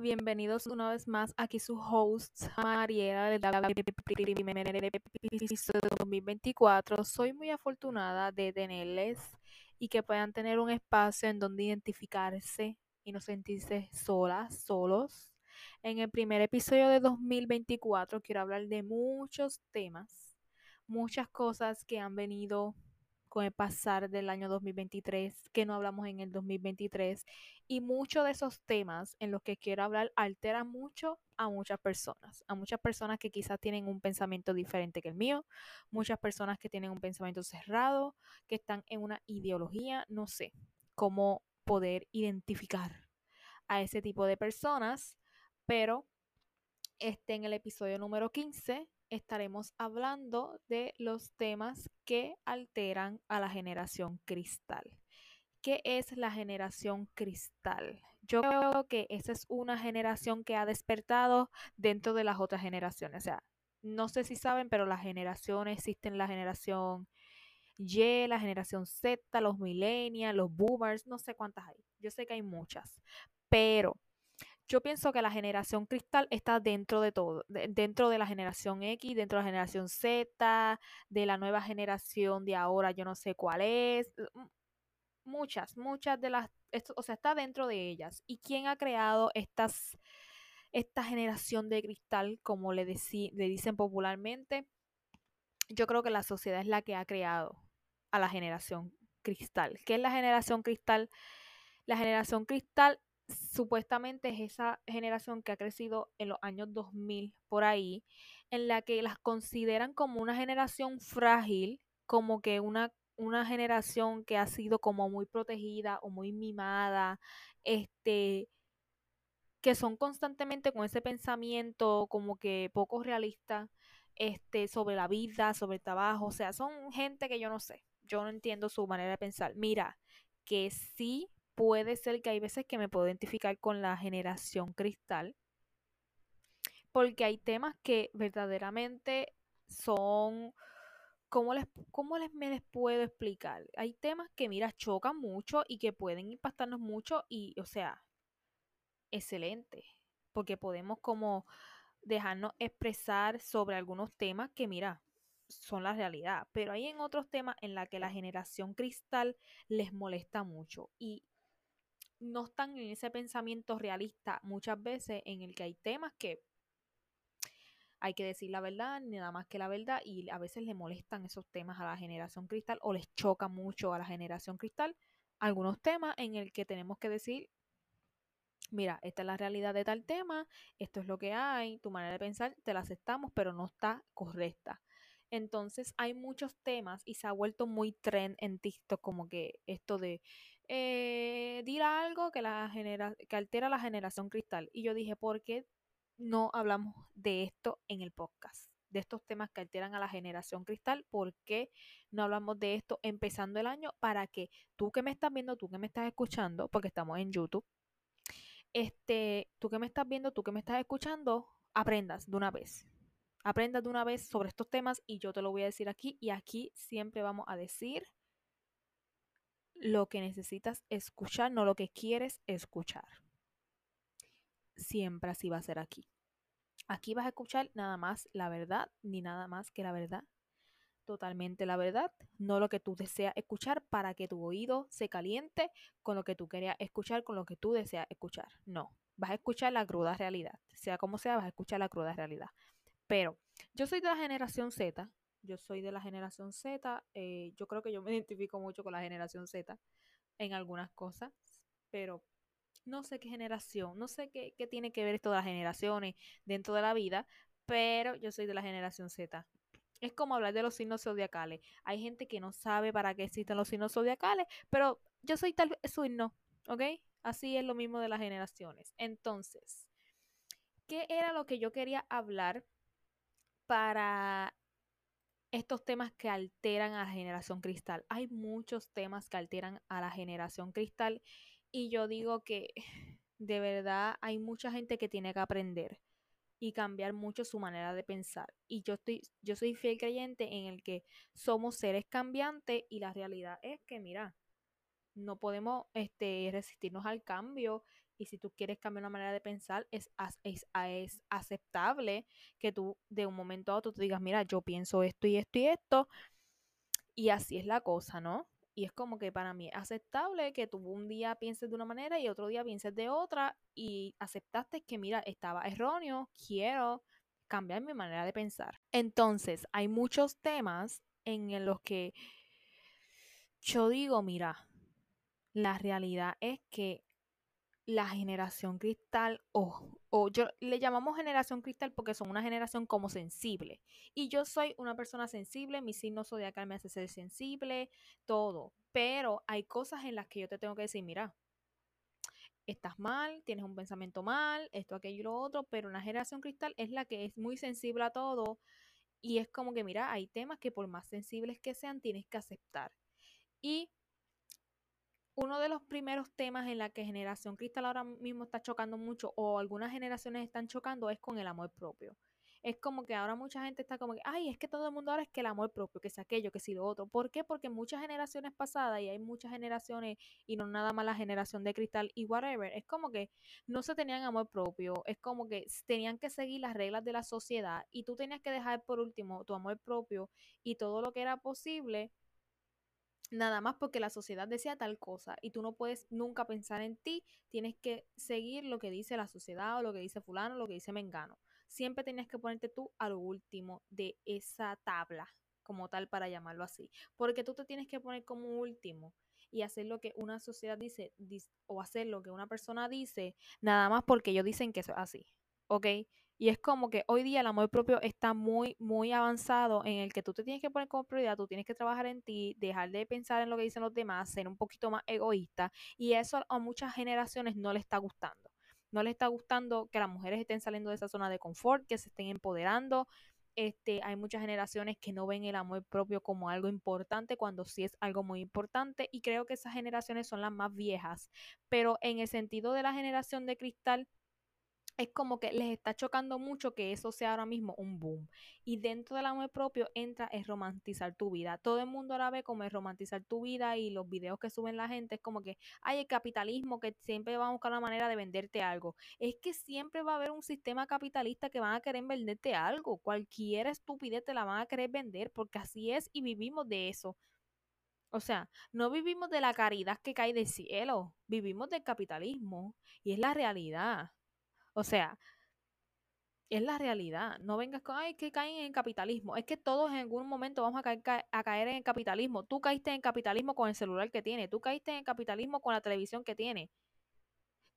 Bienvenidos una vez más aquí su host Mariela de 2024. Soy muy afortunada de tenerles y que puedan tener un espacio en donde identificarse y no sentirse solas, solos. En el primer episodio de 2024 quiero hablar de muchos temas, muchas cosas que han venido con el pasar del año 2023, que no hablamos en el 2023. Y muchos de esos temas en los que quiero hablar alteran mucho a muchas personas, a muchas personas que quizás tienen un pensamiento diferente que el mío, muchas personas que tienen un pensamiento cerrado, que están en una ideología, no sé cómo poder identificar a ese tipo de personas, pero este en el episodio número 15 estaremos hablando de los temas que alteran a la generación cristal. ¿Qué es la generación cristal? Yo creo que esa es una generación que ha despertado dentro de las otras generaciones. O sea, no sé si saben, pero las generaciones existen la generación Y, la generación Z, los millennials, los boomers, no sé cuántas hay. Yo sé que hay muchas, pero yo pienso que la generación cristal está dentro de todo, dentro de la generación X, dentro de la generación Z, de la nueva generación de ahora, yo no sé cuál es. Muchas, muchas de las, o sea, está dentro de ellas. ¿Y quién ha creado estas, esta generación de cristal, como le, le dicen popularmente? Yo creo que la sociedad es la que ha creado a la generación cristal. ¿Qué es la generación cristal? La generación cristal supuestamente es esa generación que ha crecido en los años 2000 por ahí, en la que las consideran como una generación frágil, como que una, una generación que ha sido como muy protegida o muy mimada, este que son constantemente con ese pensamiento como que poco realista este sobre la vida, sobre el trabajo, o sea, son gente que yo no sé, yo no entiendo su manera de pensar. Mira, que sí puede ser que hay veces que me puedo identificar con la generación cristal, porque hay temas que verdaderamente son, ¿cómo les, cómo les, me les puedo explicar? Hay temas que, mira, chocan mucho y que pueden impactarnos mucho y, o sea, excelente, porque podemos como dejarnos expresar sobre algunos temas que, mira, son la realidad, pero hay en otros temas en la que la generación cristal les molesta mucho y no están en ese pensamiento realista muchas veces en el que hay temas que hay que decir la verdad, nada más que la verdad, y a veces le molestan esos temas a la generación cristal o les choca mucho a la generación cristal algunos temas en el que tenemos que decir, mira, esta es la realidad de tal tema, esto es lo que hay, tu manera de pensar te la aceptamos, pero no está correcta. Entonces hay muchos temas y se ha vuelto muy trend en TikTok como que esto de eh, dirá algo que, la genera que altera la generación cristal. Y yo dije, ¿por qué no hablamos de esto en el podcast? De estos temas que alteran a la generación cristal, ¿por qué no hablamos de esto empezando el año? Para que tú que me estás viendo, tú que me estás escuchando, porque estamos en YouTube, este, tú que me estás viendo, tú que me estás escuchando, aprendas de una vez. Aprendas de una vez sobre estos temas y yo te lo voy a decir aquí y aquí siempre vamos a decir lo que necesitas escuchar, no lo que quieres escuchar. Siempre así va a ser aquí. Aquí vas a escuchar nada más la verdad, ni nada más que la verdad. Totalmente la verdad, no lo que tú deseas escuchar para que tu oído se caliente con lo que tú querías escuchar, con lo que tú deseas escuchar. No, vas a escuchar la cruda realidad. Sea como sea, vas a escuchar la cruda realidad. Pero yo soy de la generación Z, yo soy de la generación Z, eh, yo creo que yo me identifico mucho con la generación Z en algunas cosas, pero no sé qué generación, no sé qué, qué tiene que ver esto de las generaciones dentro de la vida, pero yo soy de la generación Z. Es como hablar de los signos zodiacales. Hay gente que no sabe para qué existen los signos zodiacales, pero yo soy tal signo, ¿ok? Así es lo mismo de las generaciones. Entonces, ¿qué era lo que yo quería hablar para estos temas que alteran a la generación cristal. Hay muchos temas que alteran a la generación cristal y yo digo que de verdad hay mucha gente que tiene que aprender y cambiar mucho su manera de pensar. Y yo estoy yo soy fiel creyente en el que somos seres cambiantes y la realidad es que mira, no podemos este, resistirnos al cambio y si tú quieres cambiar una manera de pensar, es, es, es, aceptable que tú de un momento a otro te digas, mira, yo pienso esto y esto y esto, y así es la cosa, ¿no? Y es como que para mí es aceptable que tú un día pienses de una manera y otro día pienses de otra y aceptaste que, mira, estaba erróneo, quiero cambiar mi manera de pensar. Entonces, hay muchos temas en los que yo digo, mira, la realidad es que la generación cristal, o, o yo le llamamos generación cristal porque son una generación como sensible. Y yo soy una persona sensible, mi signo zodiacal me hace ser sensible, todo. Pero hay cosas en las que yo te tengo que decir, mira, estás mal, tienes un pensamiento mal, esto, aquello y lo otro, pero una generación cristal es la que es muy sensible a todo. Y es como que, mira, hay temas que por más sensibles que sean, tienes que aceptar. Y uno de los primeros temas en la que generación cristal ahora mismo está chocando mucho o algunas generaciones están chocando es con el amor propio. Es como que ahora mucha gente está como que, ay, es que todo el mundo ahora es que el amor propio, que es aquello, que si lo otro. ¿Por qué? Porque muchas generaciones pasadas y hay muchas generaciones y no nada más la generación de cristal y whatever, es como que no se tenían amor propio, es como que tenían que seguir las reglas de la sociedad y tú tenías que dejar por último tu amor propio y todo lo que era posible nada más porque la sociedad decía tal cosa y tú no puedes nunca pensar en ti, tienes que seguir lo que dice la sociedad o lo que dice fulano, lo que dice mengano. Siempre tienes que ponerte tú a lo último de esa tabla, como tal para llamarlo así, porque tú te tienes que poner como último y hacer lo que una sociedad dice, o hacer lo que una persona dice, nada más porque ellos dicen que es así, ¿ok? Y es como que hoy día el amor propio está muy, muy avanzado en el que tú te tienes que poner como prioridad, tú tienes que trabajar en ti, dejar de pensar en lo que dicen los demás, ser un poquito más egoísta. Y eso a muchas generaciones no le está gustando. No le está gustando que las mujeres estén saliendo de esa zona de confort, que se estén empoderando. Este, hay muchas generaciones que no ven el amor propio como algo importante cuando sí es algo muy importante y creo que esas generaciones son las más viejas, pero en el sentido de la generación de cristal, es como que les está chocando mucho que eso sea ahora mismo un boom. Y dentro del amor propio entra es romantizar tu vida. Todo el mundo ahora ve como es romantizar tu vida y los videos que suben la gente es como que hay el capitalismo que siempre va a buscar una manera de venderte algo. Es que siempre va a haber un sistema capitalista que van a querer venderte algo. Cualquier estupidez te la van a querer vender porque así es y vivimos de eso. O sea, no vivimos de la caridad que cae del cielo, vivimos del capitalismo y es la realidad. O sea, es la realidad. No vengas con, ay, que caen en el capitalismo. Es que todos en algún momento vamos a caer, a caer en el capitalismo. Tú caíste en el capitalismo con el celular que tienes. Tú caíste en el capitalismo con la televisión que tienes.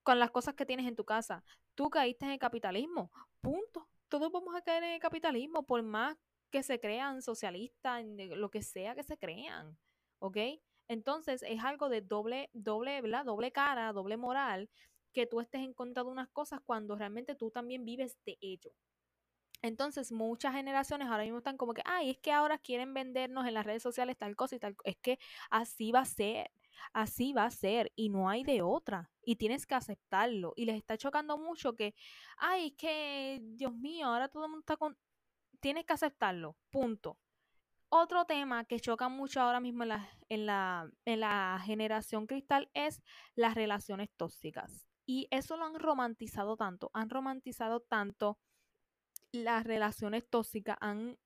Con las cosas que tienes en tu casa. Tú caíste en el capitalismo. Punto. Todos vamos a caer en el capitalismo por más que se crean socialistas, lo que sea que se crean. ¿Ok? Entonces es algo de doble, doble, ¿verdad? Doble cara, doble moral que tú estés en contra de unas cosas cuando realmente tú también vives de ello. Entonces, muchas generaciones ahora mismo están como que, ay, es que ahora quieren vendernos en las redes sociales tal cosa y tal. Es que así va a ser, así va a ser y no hay de otra. Y tienes que aceptarlo. Y les está chocando mucho que, ay, es que, Dios mío, ahora todo el mundo está con... Tienes que aceptarlo, punto. Otro tema que choca mucho ahora mismo en la, en la, en la generación cristal es las relaciones tóxicas. Y eso lo han romantizado tanto, han romantizado tanto las relaciones tóxicas, han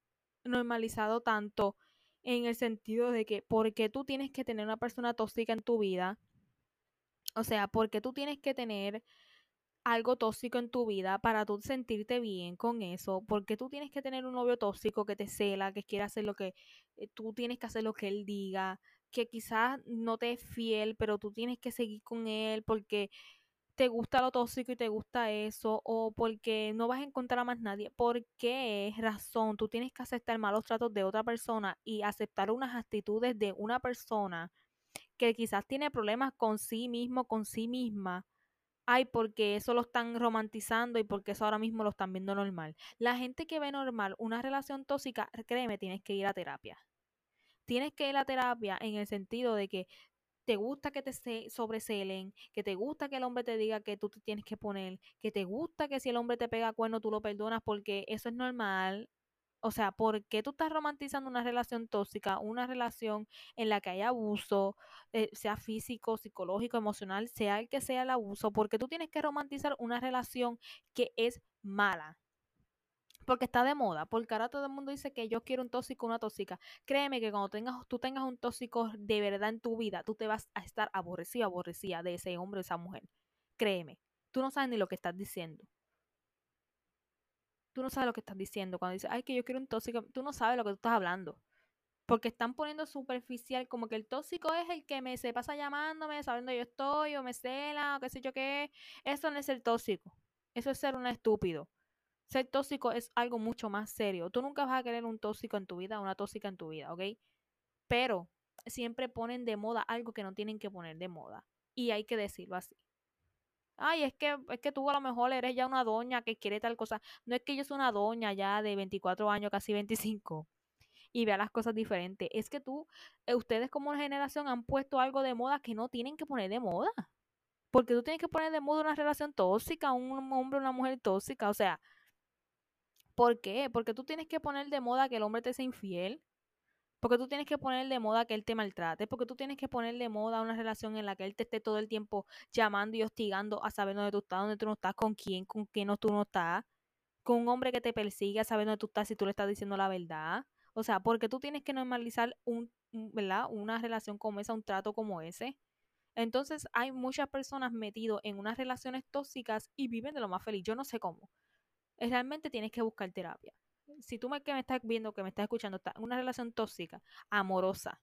normalizado tanto en el sentido de que, ¿por qué tú tienes que tener una persona tóxica en tu vida? O sea, ¿por qué tú tienes que tener algo tóxico en tu vida para tú sentirte bien con eso? ¿Por qué tú tienes que tener un novio tóxico que te cela, que quiere hacer lo que eh, tú tienes que hacer lo que él diga, que quizás no te es fiel, pero tú tienes que seguir con él porque te gusta lo tóxico y te gusta eso, o porque no vas a encontrar a más nadie. ¿Por qué razón tú tienes que aceptar malos tratos de otra persona y aceptar unas actitudes de una persona que quizás tiene problemas con sí mismo, con sí misma? Ay, porque eso lo están romantizando y porque eso ahora mismo lo están viendo normal. La gente que ve normal una relación tóxica, créeme, tienes que ir a terapia. Tienes que ir a terapia en el sentido de que te gusta que te sobrecelen, que te gusta que el hombre te diga que tú te tienes que poner, que te gusta que si el hombre te pega cuerno tú lo perdonas porque eso es normal. O sea, ¿por qué tú estás romantizando una relación tóxica, una relación en la que hay abuso, eh, sea físico, psicológico, emocional, sea el que sea el abuso? Porque tú tienes que romantizar una relación que es mala. Porque está de moda, porque ahora todo el mundo dice que yo quiero un tóxico, una tóxica. Créeme que cuando tengas, tú tengas un tóxico de verdad en tu vida, tú te vas a estar aborrecida, aborrecida de ese hombre o esa mujer. Créeme, tú no sabes ni lo que estás diciendo. Tú no sabes lo que estás diciendo cuando dices, ay, que yo quiero un tóxico. Tú no sabes lo que tú estás hablando. Porque están poniendo superficial, como que el tóxico es el que me se pasa llamándome, sabiendo yo estoy, o me cela, o qué sé yo qué. Eso no es el tóxico. Eso es ser un estúpido. Ser tóxico es algo mucho más serio. Tú nunca vas a querer un tóxico en tu vida, una tóxica en tu vida, ¿ok? Pero siempre ponen de moda algo que no tienen que poner de moda. Y hay que decirlo así. Ay, es que, es que tú a lo mejor eres ya una doña que quiere tal cosa. No es que yo soy una doña ya de 24 años, casi 25, y vea las cosas diferentes. Es que tú, eh, ustedes como una generación han puesto algo de moda que no tienen que poner de moda. Porque tú tienes que poner de moda una relación tóxica, un hombre una mujer tóxica. O sea, ¿por qué? Porque tú tienes que poner de moda que el hombre te sea infiel. Porque tú tienes que poner de moda que él te maltrate, porque tú tienes que poner de moda una relación en la que él te esté todo el tiempo llamando y hostigando a saber dónde tú estás, dónde tú no estás, con quién, con quién no, tú no estás, con un hombre que te persigue a saber dónde tú estás si tú le estás diciendo la verdad. O sea, porque tú tienes que normalizar un, ¿verdad? una relación como esa, un trato como ese. Entonces hay muchas personas metidas en unas relaciones tóxicas y viven de lo más feliz. Yo no sé cómo. Realmente tienes que buscar terapia si tú me, que me estás viendo, que me estás escuchando, está en una relación tóxica, amorosa,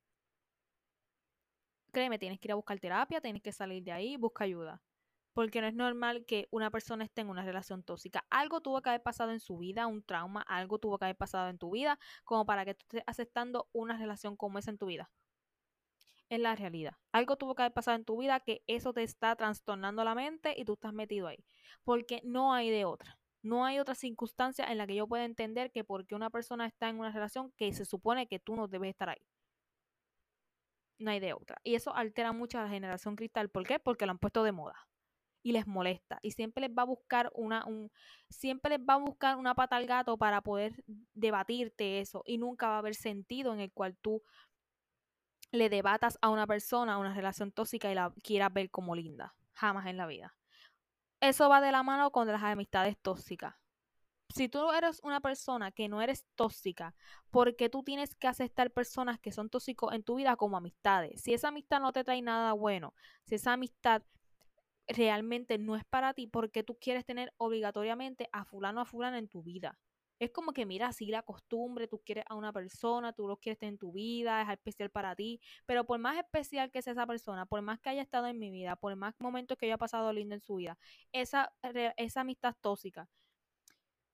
créeme, tienes que ir a buscar terapia, tienes que salir de ahí, busca ayuda. Porque no es normal que una persona esté en una relación tóxica. Algo tuvo que haber pasado en su vida, un trauma, algo tuvo que haber pasado en tu vida, como para que tú estés aceptando una relación como esa en tu vida. Es la realidad. Algo tuvo que haber pasado en tu vida que eso te está trastornando la mente y tú estás metido ahí. Porque no hay de otra. No hay otra circunstancia en la que yo pueda entender que porque una persona está en una relación que se supone que tú no debes estar ahí. No hay de otra. Y eso altera mucho a la generación cristal. ¿Por qué? Porque lo han puesto de moda. Y les molesta. Y siempre les va a buscar una, un, siempre les va a buscar una pata al gato para poder debatirte eso. Y nunca va a haber sentido en el cual tú le debatas a una persona una relación tóxica y la quieras ver como linda. Jamás en la vida eso va de la mano con las amistades tóxicas. Si tú eres una persona que no eres tóxica, porque tú tienes que aceptar personas que son tóxicos en tu vida como amistades? Si esa amistad no te trae nada bueno, si esa amistad realmente no es para ti, porque tú quieres tener obligatoriamente a fulano a fulano en tu vida? Es como que, mira, así la costumbre, tú quieres a una persona, tú lo quieres tener en tu vida, es especial para ti, pero por más especial que sea esa persona, por más que haya estado en mi vida, por más momentos que haya pasado lindo en su vida, esa, esa amistad tóxica,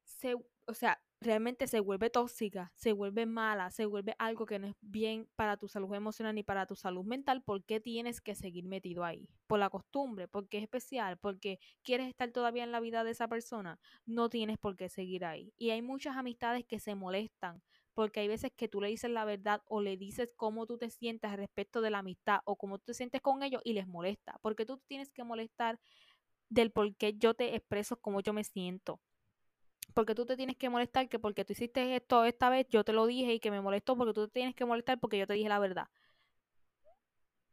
se, o sea, realmente se vuelve tóxica, se vuelve mala, se vuelve algo que no es bien para tu salud emocional ni para tu salud mental, ¿por qué tienes que seguir metido ahí? Por la costumbre, porque es especial, porque quieres estar todavía en la vida de esa persona, no tienes por qué seguir ahí. Y hay muchas amistades que se molestan porque hay veces que tú le dices la verdad o le dices cómo tú te sientes respecto de la amistad o cómo tú te sientes con ellos y les molesta, porque tú tienes que molestar del por qué yo te expreso cómo yo me siento porque tú te tienes que molestar que porque tú hiciste esto esta vez, yo te lo dije y que me molestó porque tú te tienes que molestar porque yo te dije la verdad.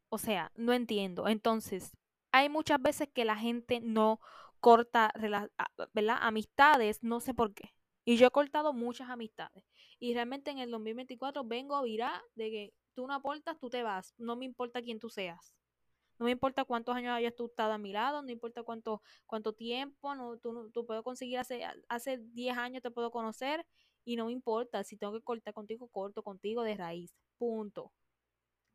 O sea, no entiendo. Entonces, hay muchas veces que la gente no corta ¿verdad? amistades, no sé por qué. Y yo he cortado muchas amistades. Y realmente en el 2024 vengo a virar de que tú no aportas, tú te vas. No me importa quién tú seas. No me importa cuántos años hayas tú estado a mi lado, no importa cuánto, cuánto tiempo, no, tú, tú puedo conseguir hace, hace 10 años te puedo conocer y no me importa. Si tengo que cortar contigo, corto contigo de raíz. Punto.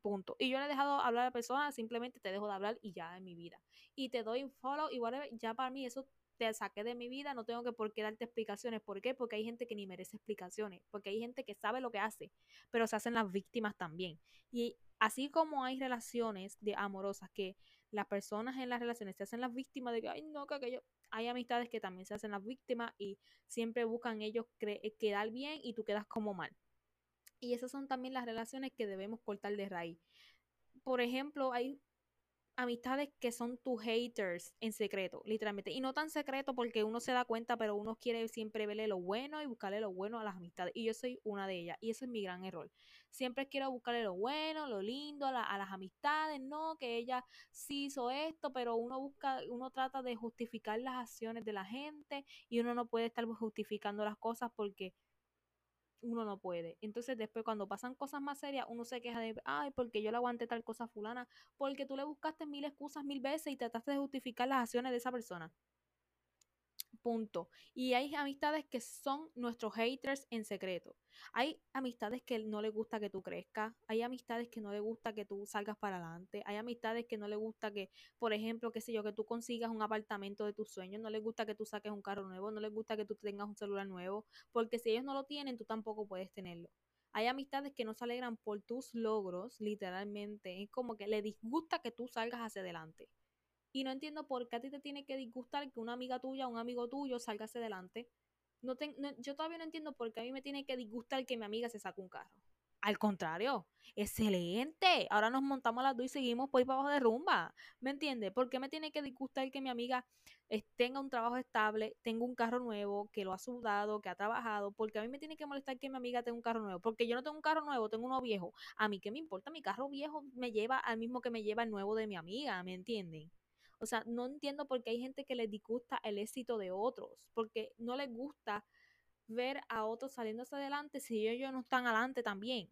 Punto. Y yo le he dejado hablar a la persona, simplemente te dejo de hablar y ya en mi vida. Y te doy un follow y ya para mí eso te saqué de mi vida, no tengo que por qué darte explicaciones. ¿Por qué? Porque hay gente que ni merece explicaciones, porque hay gente que sabe lo que hace, pero se hacen las víctimas también. Y así como hay relaciones de amorosas que las personas en las relaciones se hacen las víctimas de que, ay, no, que aquello, hay amistades que también se hacen las víctimas y siempre buscan ellos quedar bien y tú quedas como mal. Y esas son también las relaciones que debemos cortar de raíz. Por ejemplo, hay amistades que son tus haters en secreto, literalmente. Y no tan secreto porque uno se da cuenta, pero uno quiere siempre verle lo bueno y buscarle lo bueno a las amistades. Y yo soy una de ellas. Y eso es mi gran error. Siempre quiero buscarle lo bueno, lo lindo a, a las amistades. No, que ella sí hizo esto, pero uno busca, uno trata de justificar las acciones de la gente y uno no puede estar justificando las cosas porque uno no puede. Entonces después cuando pasan cosas más serias, uno se queja de, ay, porque yo le aguanté tal cosa a fulana, porque tú le buscaste mil excusas mil veces y trataste de justificar las acciones de esa persona. Punto. Y hay amistades que son nuestros haters en secreto. Hay amistades que no les gusta que tú crezcas. Hay amistades que no les gusta que tú salgas para adelante. Hay amistades que no les gusta que, por ejemplo, qué sé yo, que tú consigas un apartamento de tus sueños. No les gusta que tú saques un carro nuevo. No les gusta que tú tengas un celular nuevo. Porque si ellos no lo tienen, tú tampoco puedes tenerlo. Hay amistades que no se alegran por tus logros, literalmente. Es como que le disgusta que tú salgas hacia adelante. Y no entiendo por qué a ti te tiene que disgustar que una amiga tuya, un amigo tuyo salga hacia adelante. No, yo todavía no entiendo por qué a mí me tiene que disgustar que mi amiga se saque un carro. Al contrario, excelente. Ahora nos montamos las dos y seguimos por ir para abajo de rumba. ¿Me entiendes? ¿Por qué me tiene que disgustar que mi amiga tenga un trabajo estable, tenga un carro nuevo, que lo ha sudado, que ha trabajado? Porque a mí me tiene que molestar que mi amiga tenga un carro nuevo. Porque yo no tengo un carro nuevo, tengo uno viejo. A mí qué me importa, mi carro viejo me lleva al mismo que me lleva el nuevo de mi amiga, ¿me entienden? O sea, no entiendo por qué hay gente que les disgusta el éxito de otros, porque no les gusta ver a otros saliéndose adelante si ellos no están adelante también.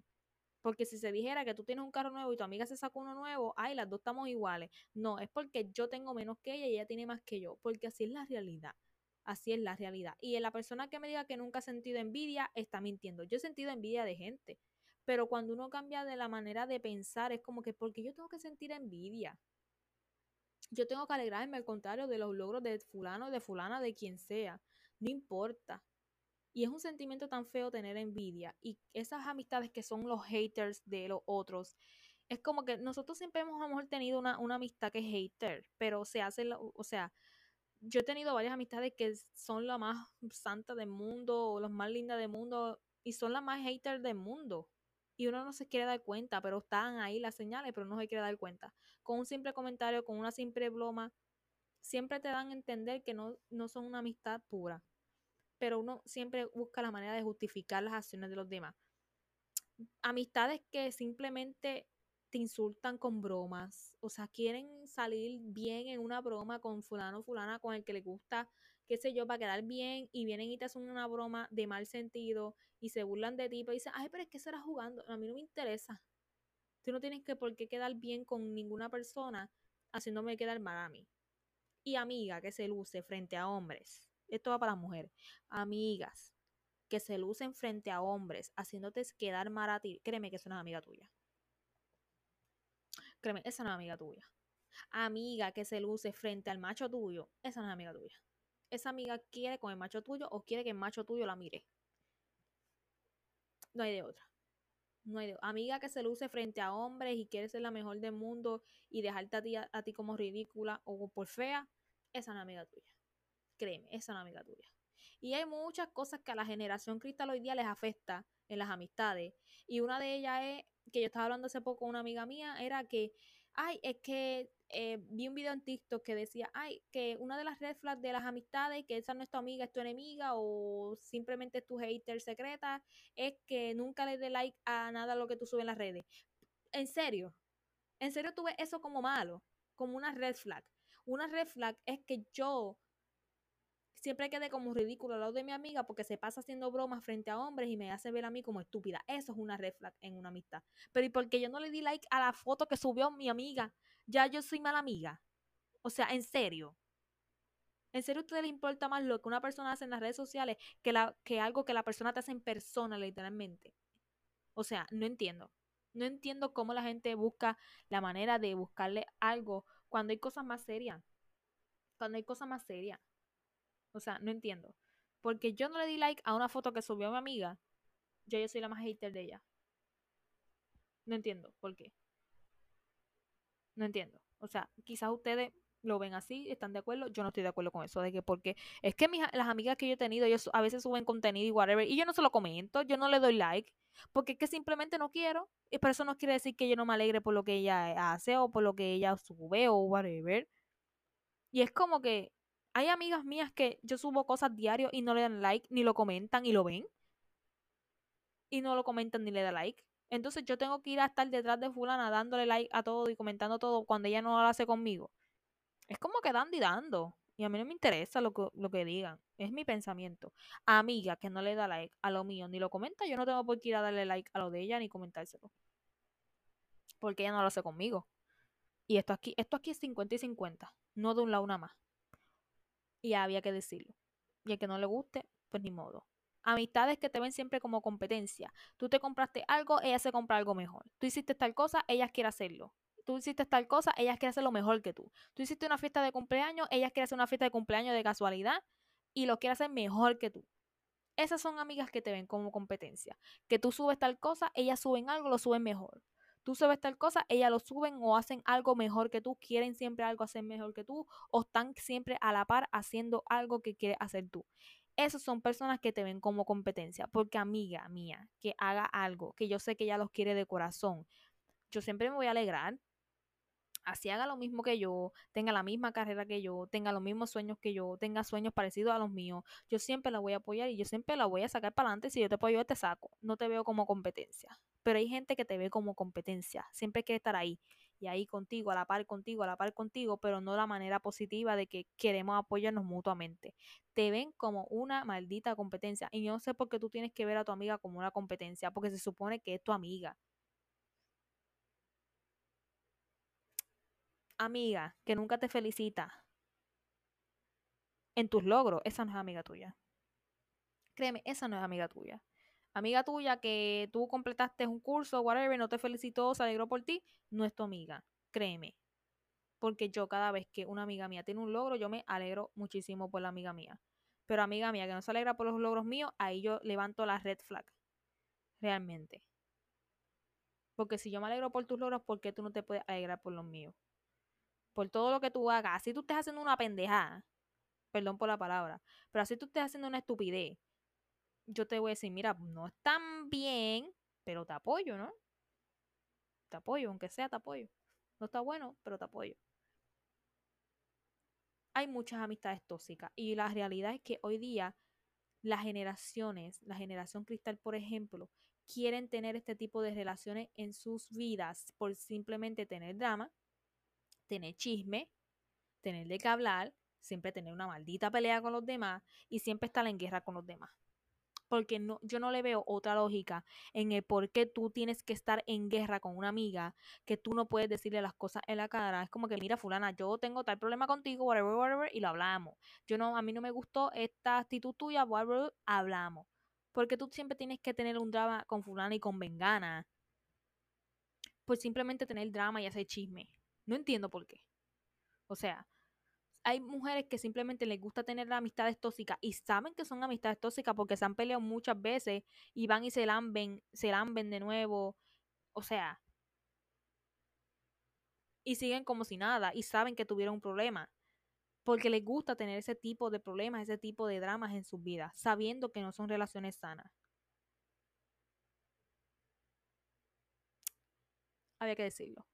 Porque si se dijera que tú tienes un carro nuevo y tu amiga se sacó uno nuevo, ay, las dos estamos iguales. No, es porque yo tengo menos que ella y ella tiene más que yo, porque así es la realidad. Así es la realidad. Y la persona que me diga que nunca ha sentido envidia está mintiendo. Yo he sentido envidia de gente, pero cuando uno cambia de la manera de pensar, es como que, porque yo tengo que sentir envidia? Yo tengo que alegrarme al contrario de los logros de fulano, de fulana, de quien sea. No importa. Y es un sentimiento tan feo tener envidia. Y esas amistades que son los haters de los otros. Es como que nosotros siempre hemos tenido una, amistad que es hater. Pero se hace, o sea, yo he tenido varias amistades que son la más santa del mundo, o las más lindas del mundo, y son las más haters del mundo y uno no se quiere dar cuenta, pero están ahí las señales, pero no se quiere dar cuenta. Con un simple comentario, con una simple broma, siempre te dan a entender que no, no son una amistad pura. Pero uno siempre busca la manera de justificar las acciones de los demás. Amistades que simplemente te insultan con bromas, o sea, quieren salir bien en una broma con fulano o fulana con el que le gusta qué sé yo, para quedar bien y vienen y te hacen una broma de mal sentido y se burlan de ti, pero dicen, ay, pero es que será jugando, a mí no me interesa. Tú no tienes que por qué quedar bien con ninguna persona haciéndome quedar mal a mí. Y amiga que se luce frente a hombres, esto va para las mujeres, amigas que se lucen frente a hombres haciéndote quedar mal a ti, créeme que es una amiga tuya. Créeme, esa no es amiga tuya. Amiga que se luce frente al macho tuyo, esa no es amiga tuya esa amiga quiere con el macho tuyo o quiere que el macho tuyo la mire. No hay de otra. No hay de Amiga que se luce frente a hombres y quiere ser la mejor del mundo y dejarte a ti, a, ti como ridícula o por fea, esa no es amiga tuya. Créeme, esa no es amiga tuya. Y hay muchas cosas que a la generación cristal hoy día les afecta en las amistades. Y una de ellas es, que yo estaba hablando hace poco con una amiga mía, era que, ay, es que eh, vi un video en TikTok que decía, ay, que una de las red flags de las amistades, que esa no es tu amiga, es tu enemiga o simplemente es tu hater secreta, es que nunca le dé like a nada lo que tú subes en las redes. En serio, en serio tú ves eso como malo, como una red flag. Una red flag es que yo siempre quede como ridículo al lado de mi amiga porque se pasa haciendo bromas frente a hombres y me hace ver a mí como estúpida. Eso es una red flag en una amistad. Pero ¿y porque yo no le di like a la foto que subió mi amiga? ya yo soy mala amiga. O sea, en serio. ¿En serio a ustedes les importa más lo que una persona hace en las redes sociales que, la, que algo que la persona te hace en persona, literalmente? O sea, no entiendo. No entiendo cómo la gente busca la manera de buscarle algo cuando hay cosas más serias. Cuando hay cosas más serias. O sea, no entiendo. Porque yo no le di like a una foto que subió mi amiga. Yo, yo soy la más hater de ella. No entiendo por qué. No entiendo. O sea, quizás ustedes lo ven así, están de acuerdo. Yo no estoy de acuerdo con eso, de que porque es que mis, las amigas que yo he tenido, ellos a veces suben contenido y whatever, y yo no se lo comento, yo no le doy like, porque es que simplemente no quiero, y por eso no quiere decir que yo no me alegre por lo que ella hace o por lo que ella sube o whatever. Y es como que hay amigas mías que yo subo cosas diario y no le dan like, ni lo comentan y lo ven. Y no lo comentan ni le dan like. Entonces yo tengo que ir a estar detrás de fulana dándole like a todo y comentando todo cuando ella no lo hace conmigo. Es como que dando y dando. Y a mí no me interesa lo que, lo que digan. Es mi pensamiento. Amiga que no le da like a lo mío ni lo comenta, yo no tengo por qué ir a darle like a lo de ella ni comentárselo. Porque ella no lo hace conmigo. Y esto aquí, esto aquí es 50 y 50. No de un lado una más. Y había que decirlo. Y el que no le guste, pues ni modo. Amistades que te ven siempre como competencia. Tú te compraste algo, ella se compra algo mejor. Tú hiciste tal cosa, ella quiere hacerlo. Tú hiciste tal cosa, ella quiere hacerlo mejor que tú. Tú hiciste una fiesta de cumpleaños, ella quiere hacer una fiesta de cumpleaños de casualidad y lo quiere hacer mejor que tú. Esas son amigas que te ven como competencia. Que tú subes tal cosa, ellas suben algo, lo suben mejor. Tú subes tal cosa, ellas lo suben o hacen algo mejor que tú, quieren siempre algo hacer mejor que tú o están siempre a la par haciendo algo que quieres hacer tú. Esas son personas que te ven como competencia, porque amiga mía, que haga algo, que yo sé que ella los quiere de corazón, yo siempre me voy a alegrar. Así haga lo mismo que yo, tenga la misma carrera que yo, tenga los mismos sueños que yo, tenga sueños parecidos a los míos, yo siempre la voy a apoyar y yo siempre la voy a sacar para adelante. Si yo te apoyo, te saco. No te veo como competencia. Pero hay gente que te ve como competencia, siempre quiere estar ahí y ahí contigo, a la par contigo, a la par contigo, pero no la manera positiva de que queremos apoyarnos mutuamente. Te ven como una maldita competencia y yo no sé por qué tú tienes que ver a tu amiga como una competencia, porque se supone que es tu amiga. Amiga que nunca te felicita en tus logros, esa no es amiga tuya. Créeme, esa no es amiga tuya amiga tuya que tú completaste un curso, whatever, no te felicitó, se alegró por ti, no es tu amiga, créeme. Porque yo cada vez que una amiga mía tiene un logro, yo me alegro muchísimo por la amiga mía. Pero amiga mía que no se alegra por los logros míos, ahí yo levanto la red flag. Realmente. Porque si yo me alegro por tus logros, ¿por qué tú no te puedes alegrar por los míos? Por todo lo que tú hagas. Si tú estás haciendo una pendejada, perdón por la palabra, pero así tú estás haciendo una estupidez, yo te voy a decir, mira, no es tan bien, pero te apoyo, ¿no? Te apoyo, aunque sea te apoyo. No está bueno, pero te apoyo. Hay muchas amistades tóxicas y la realidad es que hoy día las generaciones, la generación cristal, por ejemplo, quieren tener este tipo de relaciones en sus vidas por simplemente tener drama, tener chisme, tener de qué hablar, siempre tener una maldita pelea con los demás y siempre estar en guerra con los demás porque no, yo no le veo otra lógica en el por qué tú tienes que estar en guerra con una amiga que tú no puedes decirle las cosas en la cara. Es como que, mira, fulana, yo tengo tal problema contigo, whatever, whatever, y lo hablamos. Yo no, a mí no me gustó esta actitud tuya, whatever, hablamos. Porque tú siempre tienes que tener un drama con fulana y con vengana. Pues simplemente tener drama y hacer chisme. No entiendo por qué. O sea, hay mujeres que simplemente les gusta tener amistades tóxicas y saben que son amistades tóxicas porque se han peleado muchas veces y van y se lamben, se lamben de nuevo. O sea, y siguen como si nada y saben que tuvieron un problema. Porque les gusta tener ese tipo de problemas, ese tipo de dramas en sus vidas, sabiendo que no son relaciones sanas. Había que decirlo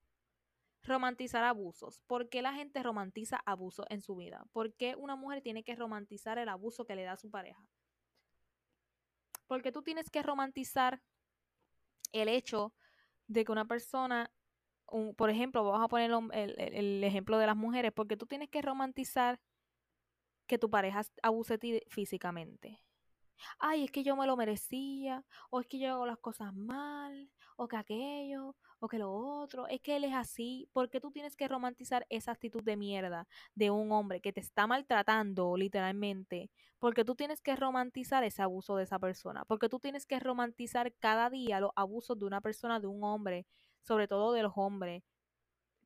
romantizar abusos. ¿Por qué la gente romantiza abusos en su vida? ¿Por qué una mujer tiene que romantizar el abuso que le da a su pareja? Porque tú tienes que romantizar el hecho de que una persona, por ejemplo, vamos a poner el, ejemplo de las mujeres, porque tú tienes que romantizar que tu pareja abuse ti físicamente. Ay, es que yo me lo merecía, o es que yo hago las cosas mal, o que aquello, o que lo otro, es que él es así, porque tú tienes que romantizar esa actitud de mierda de un hombre que te está maltratando literalmente, porque tú tienes que romantizar ese abuso de esa persona, porque tú tienes que romantizar cada día los abusos de una persona, de un hombre, sobre todo de los hombres,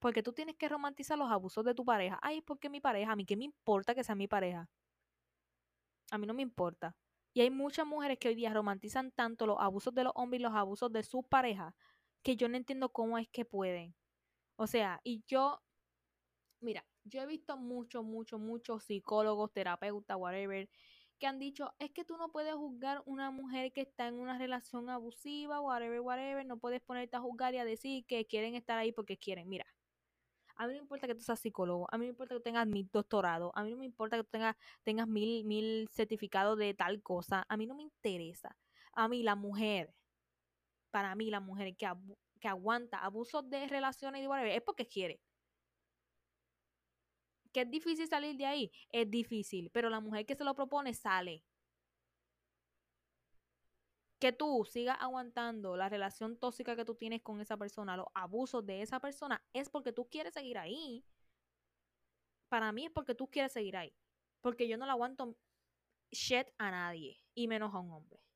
porque tú tienes que romantizar los abusos de tu pareja. Ay, porque mi pareja, a mí qué me importa que sea mi pareja. A mí no me importa. Y hay muchas mujeres que hoy día romantizan tanto los abusos de los hombres y los abusos de sus parejas que yo no entiendo cómo es que pueden. O sea, y yo, mira, yo he visto muchos, muchos, muchos psicólogos, terapeutas, whatever, que han dicho, es que tú no puedes juzgar una mujer que está en una relación abusiva, whatever, whatever, no puedes ponerte a juzgar y a decir que quieren estar ahí porque quieren. Mira, a mí no me importa que tú seas psicólogo, a mí no me importa que tengas mil doctorado, a mí no me importa que tú tengas, tengas mil, mil certificados de tal cosa, a mí no me interesa. A mí la mujer, para mí la mujer que, que aguanta abusos de relaciones y whatever, es porque quiere que es difícil salir de ahí, es difícil, pero la mujer que se lo propone sale. Que tú sigas aguantando la relación tóxica que tú tienes con esa persona, los abusos de esa persona, es porque tú quieres seguir ahí. Para mí es porque tú quieres seguir ahí. Porque yo no le aguanto shit a nadie, y menos a un hombre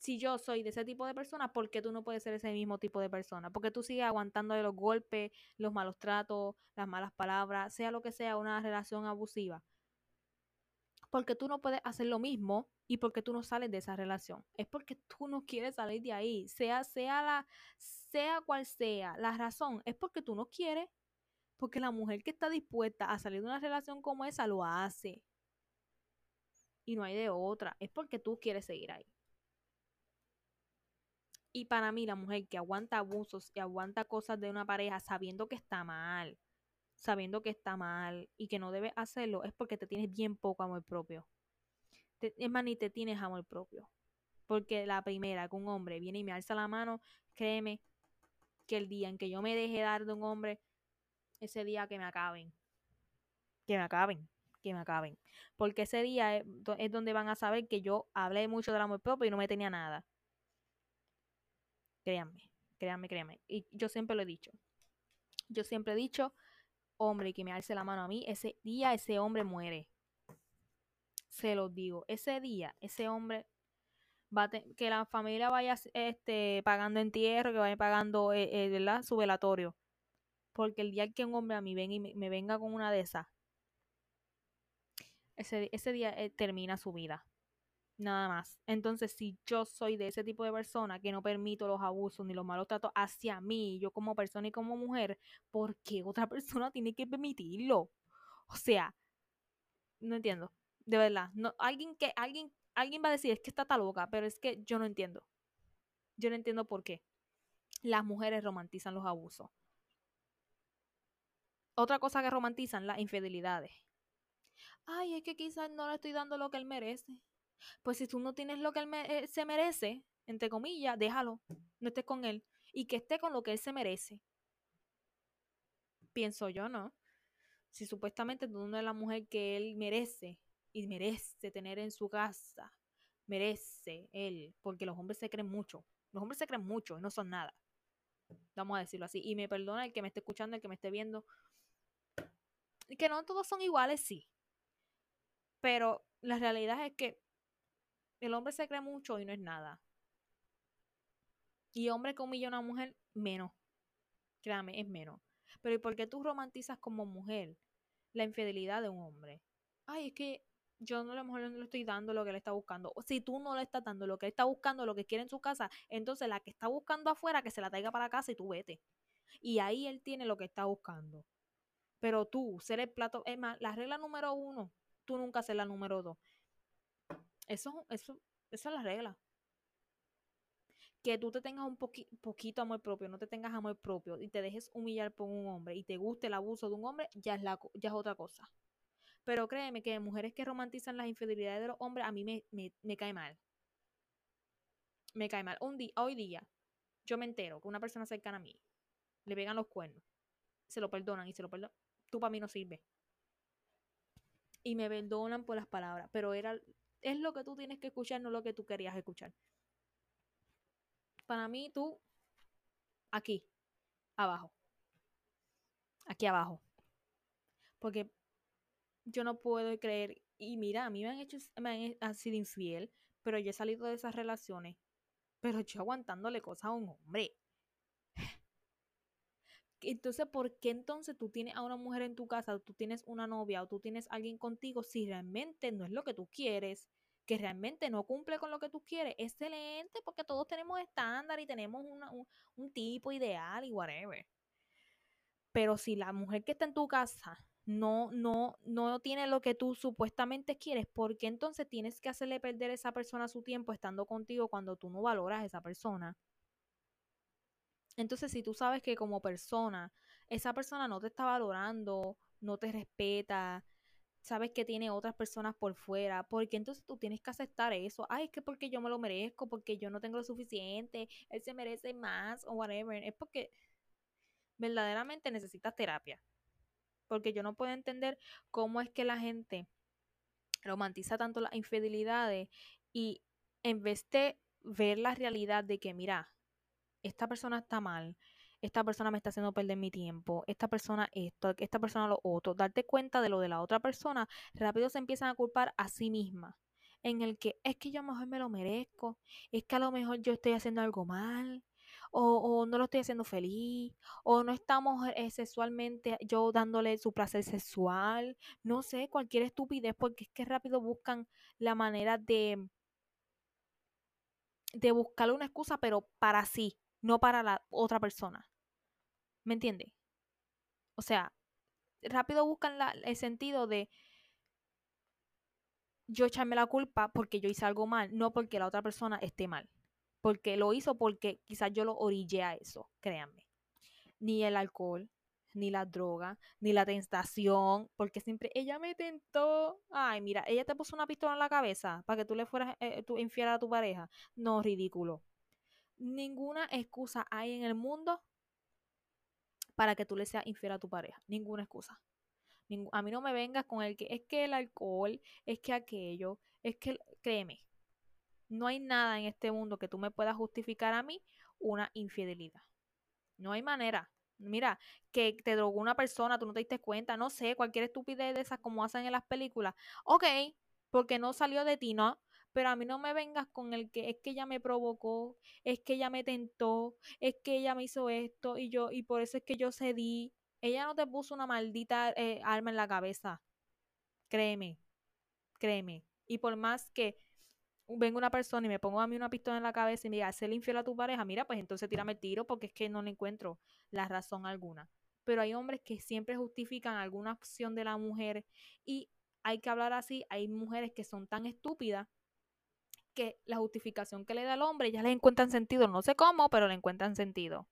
si yo soy de ese tipo de persona, ¿por qué tú no puedes ser ese mismo tipo de persona? Porque tú sigues aguantando de los golpes, los malos tratos, las malas palabras, sea lo que sea una relación abusiva. Porque tú no puedes hacer lo mismo y porque tú no sales de esa relación. Es porque tú no quieres salir de ahí. Sea, sea la, sea cual sea la razón, es porque tú no quieres. Porque la mujer que está dispuesta a salir de una relación como esa lo hace. Y no hay de otra. Es porque tú quieres seguir ahí. Y para mí, la mujer que aguanta abusos y aguanta cosas de una pareja sabiendo que está mal, sabiendo que está mal y que no debe hacerlo, es porque te tienes bien poco amor propio. Es más, ni te tienes amor propio. Porque la primera que un hombre viene y me alza la mano, créeme que el día en que yo me deje dar de un hombre, ese día que me acaben. Que me acaben, que me acaben. Porque ese día es, es donde van a saber que yo hablé mucho del amor propio y no me tenía nada. Créanme, créanme, créanme. Y yo siempre lo he dicho. Yo siempre he dicho, hombre que me alce la mano a mí, ese día ese hombre muere. Se los digo, ese día ese hombre va a que la familia vaya este, pagando entierro, que vaya pagando eh, eh, su velatorio. Porque el día que un hombre a mí venga y me, venga con una de esas, ese, ese día eh, termina su vida nada más. Entonces, si yo soy de ese tipo de persona que no permito los abusos ni los malos tratos hacia mí, yo como persona y como mujer, ¿por qué otra persona tiene que permitirlo? O sea, no entiendo. De verdad, no alguien que alguien alguien va a decir, es que está tan loca, pero es que yo no entiendo. Yo no entiendo por qué las mujeres romantizan los abusos. Otra cosa que romantizan, las infidelidades. Ay, es que quizás no le estoy dando lo que él merece. Pues si tú no tienes lo que él eh, se merece, entre comillas, déjalo, no estés con él y que esté con lo que él se merece. Pienso yo, ¿no? Si supuestamente tú no eres la mujer que él merece y merece tener en su casa, merece él, porque los hombres se creen mucho, los hombres se creen mucho y no son nada. Vamos a decirlo así. Y me perdona el que me esté escuchando, el que me esté viendo. Que no todos son iguales, sí. Pero la realidad es que el hombre se cree mucho y no es nada. Y hombre que humilla a una mujer, menos. Créame, es menos. Pero ¿y por qué tú romantizas como mujer la infidelidad de un hombre? Ay, es que yo no a lo mejor no le estoy dando lo que él está buscando. O si tú no le estás dando lo que él está buscando, lo que quiere en su casa, entonces la que está buscando afuera, que se la traiga para casa y tú vete. Y ahí él tiene lo que está buscando. Pero tú, ser el plato, es más, la regla número uno, tú nunca ser la número dos. Eso, eso, esa es la regla. Que tú te tengas un poquito amor propio, no te tengas amor propio y te dejes humillar por un hombre y te guste el abuso de un hombre, ya es, la, ya es otra cosa. Pero créeme que mujeres que romantizan las infidelidades de los hombres, a mí me, me, cae mal. Me cae mal. Un día, hoy día, yo me entero que una persona cercana a mí le pegan los cuernos, se lo perdonan y se lo perdonan. Tú para mí no sirve. Y me perdonan por las palabras, pero era es lo que tú tienes que escuchar, no lo que tú querías escuchar. Para mí, tú, aquí, abajo. Aquí abajo. Porque yo no puedo creer. Y mira, a mí me han hecho, me han sido infiel, pero yo he salido de esas relaciones. Pero yo aguantándole cosas a un hombre. Entonces, ¿por qué entonces tú tienes a una mujer en tu casa, tú tienes una novia o tú tienes alguien contigo si realmente no es lo que tú quieres, que realmente no cumple con lo que tú quieres? Excelente, porque todos tenemos estándar y tenemos un, un tipo ideal y whatever. Pero si la mujer que está en tu casa no, no, no tiene lo que tú supuestamente quieres, ¿por qué entonces tienes que hacerle perder a esa persona su tiempo estando contigo cuando tú no valoras a esa persona? Entonces, si tú sabes que como persona, esa persona no te está valorando, no te respeta, sabes que tiene otras personas por fuera, porque entonces tú tienes que aceptar eso. Ay, es que porque yo me lo merezco, porque yo no tengo lo suficiente, él se merece más o whatever. Es porque verdaderamente necesitas terapia. Porque yo no puedo entender cómo es que la gente romantiza tanto las infidelidades y en vez de ver la realidad de que, mira, esta persona está mal, esta persona me está haciendo perder mi tiempo, esta persona esto, esta persona lo otro, darte cuenta de lo de la otra persona, rápido se empiezan a culpar a sí misma, en el que es que yo a lo mejor me lo merezco, es que a lo mejor yo estoy haciendo algo mal, o, no lo estoy haciendo feliz, o no estamos eh, sexualmente yo dándole su placer sexual, no sé, cualquier estupidez, porque es que rápido buscan la manera de de buscarle una excusa, pero para sí, no para la otra persona. ¿Me entiende? O sea, rápido buscan el sentido de yo echarme la culpa porque yo hice algo mal, no porque la otra persona esté mal. Porque lo hizo porque quizás yo lo orillé a eso, créanme. Ni el alcohol, ni la droga, ni la tentación, porque siempre ella me tentó. Ay, mira, ella te puso una pistola en la cabeza para que tú le fueras eh, tú infiel a tu pareja. No, ridículo. Ninguna excusa hay en el mundo para que tú le seas infiel a tu pareja. Ninguna excusa. a mí no me vengas con el que es que el alcohol, es que aquello, es que, créeme, no hay nada en este mundo que tú me puedas justificar a mí una infidelidad. No hay manera. Mira, que te drogó una persona, tú no te diste cuenta, no sé, cualquier estupidez de esas como hacen en las películas. Ok, porque no salió de ti, ¿no? Pero a mí no me vengas con el que es que ella me provocó, es que ella me tentó, es que ella me hizo esto y yo, y por eso es que yo cedí. Ella no te puso una maldita eh, arma en la cabeza. Créeme, créeme. Y por más que venga una persona y me ponga a mí una pistola en la cabeza y me diga, hacerle infiel a tu pareja, mira, pues entonces tírame el tiro porque es que no le encuentro la razón alguna. Pero hay hombres que siempre justifican alguna acción de la mujer y hay que hablar así, hay mujeres que son tan estúpidas que la justificación que le da al hombre ya le encuentran sentido, no sé cómo, pero le encuentran sentido.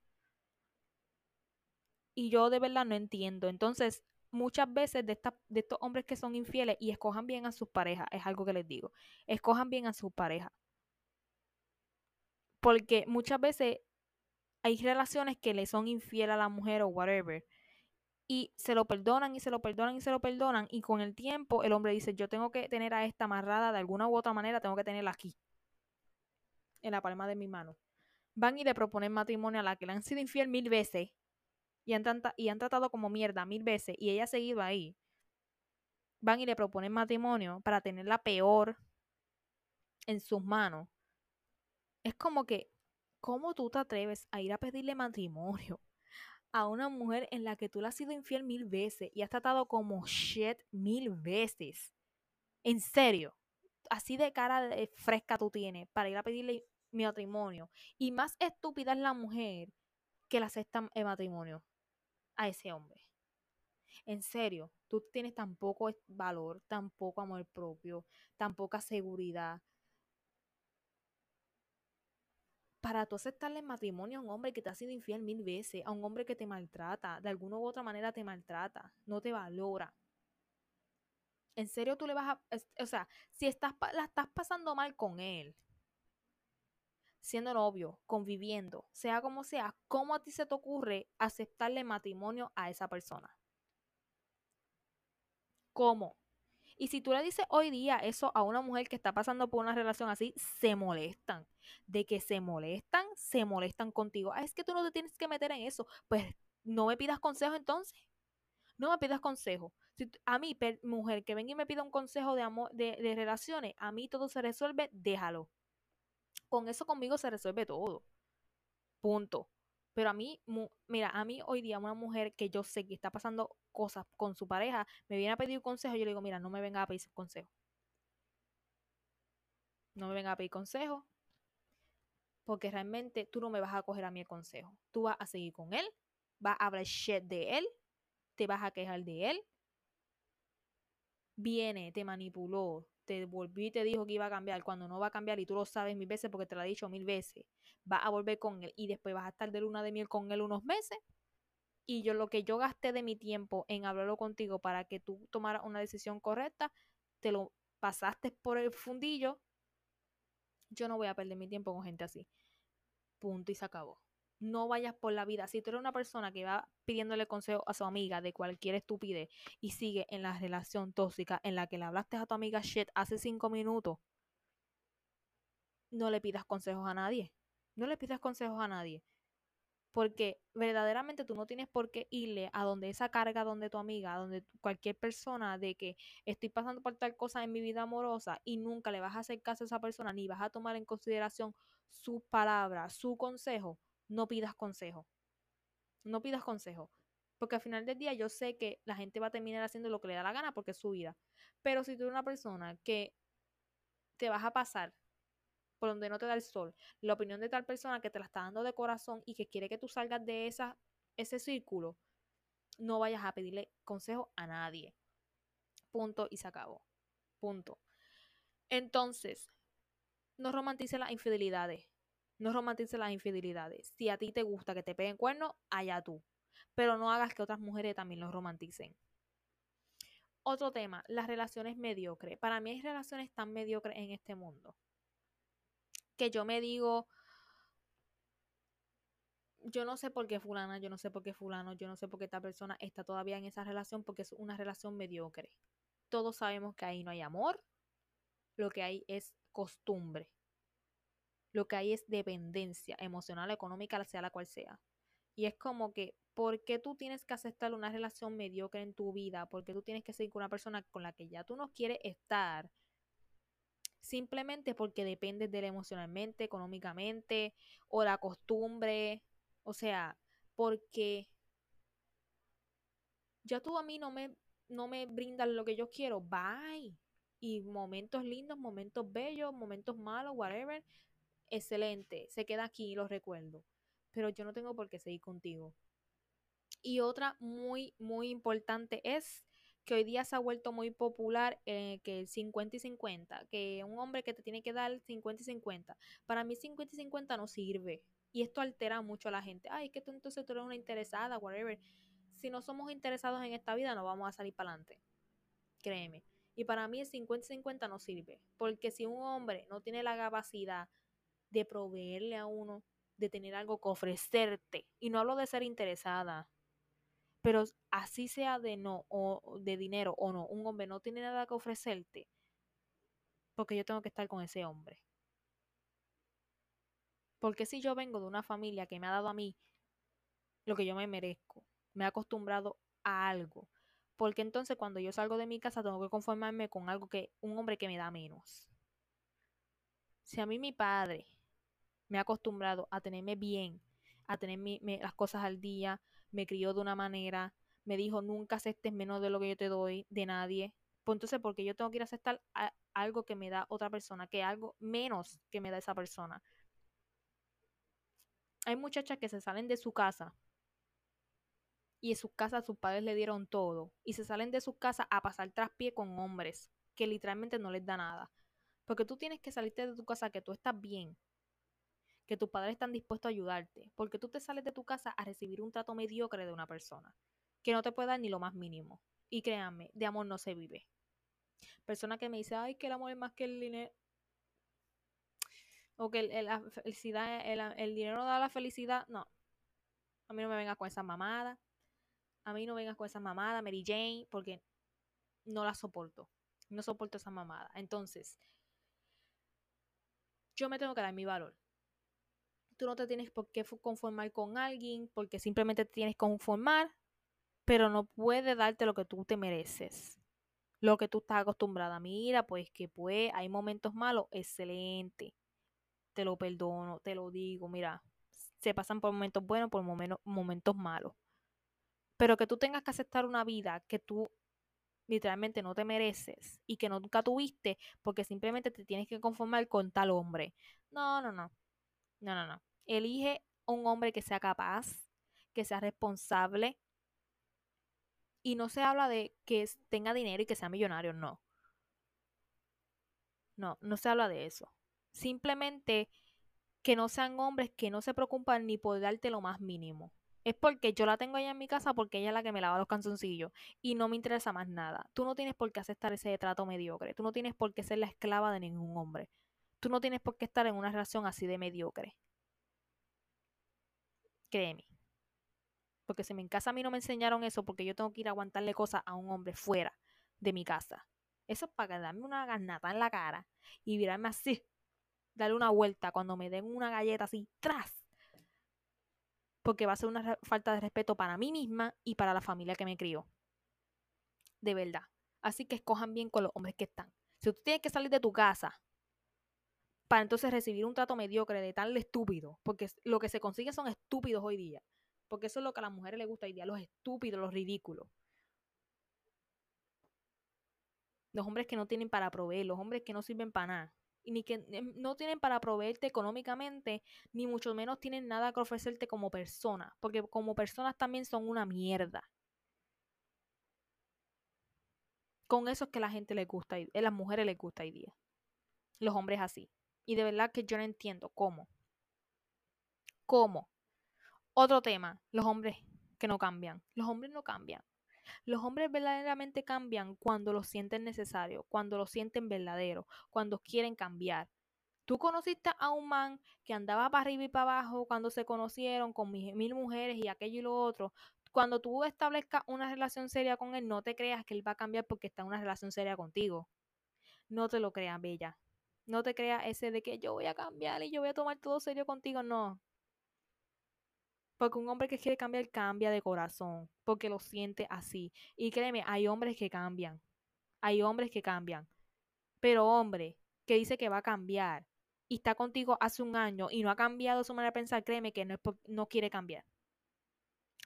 Y yo de verdad no entiendo. Entonces, muchas veces de, de estos hombres que son infieles y escojan bien a sus parejas, es algo que les digo, escojan bien a sus parejas. Porque muchas veces hay relaciones que le son infiel a la mujer o whatever. Y se lo perdonan y se lo perdonan y se lo perdonan. Y con el tiempo el hombre dice, yo tengo que tener a esta amarrada de alguna u otra manera, tengo que tenerla aquí. En la palma de mi mano. Van y le proponen matrimonio a la que le han sido infiel mil veces y han, tratado como mierda mil veces y ella ha seguido ahí, van y le proponen matrimonio para tenerla peor en sus manos. Es como que, ¿cómo tú te atreves a ir a pedirle matrimonio a una mujer en la que tú le has sido infiel mil veces y has tratado como shit mil veces? En serio, así de cara fresca tú tienes para ir a pedirle matrimonio. Y más estúpida es la mujer que la acepta en matrimonio a ese hombre. En serio, tú tienes tan poco valor, tan poco amor propio, tan poca seguridad. Para tú aceptarle matrimonio a un hombre que te ha sido infiel mil veces, a un hombre que te maltrata, de alguna u otra manera te maltrata, no te valora. En serio, tú le vas a. O sea, si estás, la estás pasando mal con él, siendo novio, conviviendo, sea como sea, ¿cómo a ti se te ocurre aceptarle matrimonio a esa persona? ¿Cómo? Y si tú le dices hoy día eso a una mujer que está pasando por una relación así, se molestan. De que se molestan, se molestan contigo. Ah, es que tú no te tienes que meter en eso. Pues no me pidas consejo entonces. No me pidas consejo. Si a mí, mujer, que venga y me pida un consejo de amor, de, de relaciones, a mí todo se resuelve, déjalo con eso conmigo se resuelve todo. Punto. Pero a mí, mira, a mí hoy día una mujer que yo sé que está pasando cosas con su pareja, me viene a pedir consejo, yo le digo, mira, no me venga a pedir consejo. No me venga a pedir consejo. Porque realmente tú no me vas a coger a mí el consejo. Tú vas a seguir con él vas a hablar shit de él, te vas a quejar de él. Viene, te manipuló, te volvió y te dijo que iba a cambiar cuando no va a cambiar y tú lo sabes mil veces porque te lo ha dicho mil veces. Va a volver con él y después vas a estar de luna de miel con él unos meses. Y yo lo que yo gasté de mi tiempo en hablarlo contigo para que tú tomaras una decisión correcta, te lo pasaste por el fundillo. Yo no voy a perder mi tiempo con gente así. Punto y se acabó no vayas por la vida. Si tú eres una persona que va pidiéndole consejo a su amiga de cualquier estupidez y sigue en la relación tóxica en la que le hablaste a tu amiga shit hace cinco minutos, no le pidas consejos a nadie. No le pidas consejos a nadie. Porque verdaderamente tú no tienes por qué irle a donde esa carga, donde tu amiga, donde cualquier persona de que estoy pasando por tal cosa en mi vida amorosa y nunca le vas a hacer caso a esa persona ni vas a tomar en consideración sus palabras, su consejo no pidas consejo. No pidas consejo. Porque al final del día yo sé que la gente va a terminar haciendo lo que le da la gana porque es su vida. Pero si tú eres una persona que te vas a pasar por donde no te da el sol, la opinión de tal persona que te la está dando de corazón y que quiere que tú salgas de esa, ese círculo, no vayas a pedirle consejo a nadie. Punto y se acabó. Punto. Entonces, no romantice las infidelidades. No romantices las infidelidades. Si a ti te gusta que te peguen cuernos, allá tú. Pero no hagas que otras mujeres también los romanticen. Otro tema, las relaciones mediocres. Para mí hay relaciones tan mediocres en este mundo. Que yo me digo, yo no sé por qué fulana, yo no sé por qué fulano, yo no sé por qué esta persona está todavía en esa relación porque es una relación mediocre. Todos sabemos que ahí no hay amor, lo que hay es costumbre lo que hay es dependencia emocional, económica, sea la cual sea. Y es como que, ¿por qué tú tienes que aceptar una relación mediocre en tu vida? ¿Por qué tú tienes que seguir con una persona con la que ya tú no quieres estar? Simplemente porque dependes de él emocionalmente, económicamente, o la costumbre. O sea, porque ya tú a mí no me, no me brindas lo que yo quiero. Bye. Y momentos lindos, momentos bellos, momentos malos, whatever excelente, se queda aquí, lo recuerdo, pero yo no tengo por qué seguir contigo. Y otra muy, muy importante es que hoy día se ha vuelto muy popular eh, que el 50 y 50, que un hombre que te tiene que dar 50 y 50. Para mí 50 y 50 no sirve. Y esto altera mucho a la gente. Ay, que tú entonces tú eres una interesada, whatever. Si no somos interesados en esta vida, no vamos a salir para adelante. Créeme. Y para mí el 50 y 50 no sirve. Porque si un hombre no tiene la capacidad de proveerle a uno, de tener algo que ofrecerte. Y no hablo de ser interesada, pero así sea de no, o de dinero o no, un hombre no tiene nada que ofrecerte, porque yo tengo que estar con ese hombre. Porque si yo vengo de una familia que me ha dado a mí lo que yo me merezco, me ha acostumbrado a algo, porque entonces cuando yo salgo de mi casa tengo que conformarme con algo que un hombre que me da menos. Si a mí mi padre me ha acostumbrado a tenerme bien, a tener las cosas al día, me crió de una manera, me dijo nunca aceptes menos de lo que yo te doy de nadie. Pues entonces, porque yo tengo que ir a aceptar algo que me da otra persona, que algo menos que me da esa persona. Hay muchachas que se salen de su casa y en su casa sus padres le dieron todo y se salen de su casa a pasar traspié con hombres que literalmente no les da nada. Porque tú tienes que salirte de tu casa que tú estás bien, que tus padres están dispuestos a ayudarte, porque tú te sales de tu casa a recibir un trato mediocre de una persona, que no te puede dar ni lo más mínimo. Y créanme, de amor no se vive. Persona que me dice, ay, que el amor es más que el dinero. O que el, la felicidad, el, dinero da la felicidad. No. A mí no me vengas con esa mamada. A mí no vengas con esa mamada, Mary Jane, porque no la soporto. No soporto esa mamada. Entonces, yo me tengo que dar mi valor tú no te tienes por qué conformar con alguien porque simplemente te tienes que conformar, pero no puede darte lo que tú te mereces, lo que tú estás acostumbrada. Mira, pues que pues hay momentos malos, excelente, te lo perdono, te lo digo, mira, se pasan por momentos buenos, por momentos malos. Pero que tú tengas que aceptar una vida que tú literalmente no te mereces y que nunca tuviste porque simplemente te tienes que conformar con tal hombre. No, no, no. No, no, no. Elige un hombre que sea capaz, que sea responsable. Y no se habla de que tenga dinero y que sea millonario, no. No, no se habla de eso. Simplemente que no sean hombres que no se preocupan ni por darte lo más mínimo. Es porque yo la tengo allá en mi casa porque ella es la que me lava los canzoncillos y no me interesa más nada. Tú no tienes por qué aceptar ese trato mediocre. Tú no tienes por qué ser la esclava de ningún hombre. Tú no tienes por qué estar en una relación así de mediocre. Créeme. Porque si en casa a mí no me enseñaron eso, porque yo tengo que ir a aguantarle cosas a un hombre fuera de mi casa. Eso es para darme una garnata en la cara y virarme así, darle una vuelta cuando me den una galleta así, tras. Porque va a ser una falta de respeto para mí misma y para la familia que me crió. De verdad. Así que escojan bien con los hombres que están. Si tú tienes que salir de tu casa para entonces recibir un trato mediocre de tal estúpido, porque lo que se consigue son estúpidos hoy día, porque eso es lo que a las mujeres les gusta hoy día, los estúpidos, los ridículos. Los hombres que no tienen para proveer, los hombres que no sirven para nada, y ni que em, no tienen para proveerte económicamente, ni mucho menos tienen nada que ofrecerte como persona, porque como personas también son una mierda. Con eso es que la gente le gusta, a las mujeres les gusta hoy día. Los hombres así. Y de verdad que yo no entiendo cómo. ¿Cómo? Otro tema, los hombres que no cambian. Los hombres no cambian. Los hombres verdaderamente cambian cuando lo sienten necesario, cuando lo sienten verdadero, cuando quieren cambiar. Tú conociste a un man que andaba para arriba y para abajo cuando se conocieron con mil mujeres y aquello y lo otro. Cuando tú establezcas una relación seria con él, no te creas que él va a cambiar porque está en una relación seria contigo. No te lo creas, bella. No te creas ese de que yo voy a cambiar y yo voy a tomar todo serio contigo. No. Porque un hombre que quiere cambiar cambia de corazón, porque lo siente así. Y créeme, hay hombres que cambian. Hay hombres que cambian. Pero hombre que dice que va a cambiar y está contigo hace un año y no ha cambiado su manera de pensar, créeme que no, es no quiere cambiar.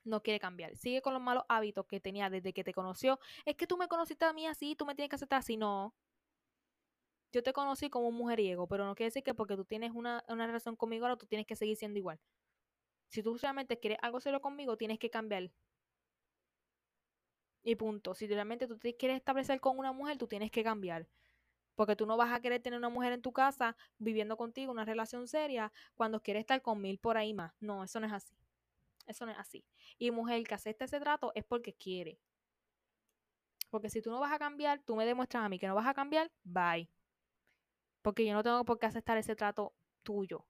No quiere cambiar. Sigue con los malos hábitos que tenía desde que te conoció. Es que tú me conociste a mí así, tú me tienes que aceptar así. No, yo te conocí como un mujeriego, pero no quiere decir que porque tú tienes una, relación conmigo ahora tú tienes que seguir siendo igual. Si tú realmente quieres algo serio conmigo, tienes que cambiar. Y punto. Si realmente tú te quieres establecer con una mujer, tú tienes que cambiar. Porque tú no vas a querer tener una mujer en tu casa viviendo contigo una relación seria cuando quieres estar con mil por ahí más. No, eso no es así. Eso no es así. Y mujer que acepta ese trato es porque quiere. Porque si tú no vas a cambiar, tú me demuestras a mí que no vas a cambiar, bye. Porque yo no tengo por qué aceptar ese trato tuyo.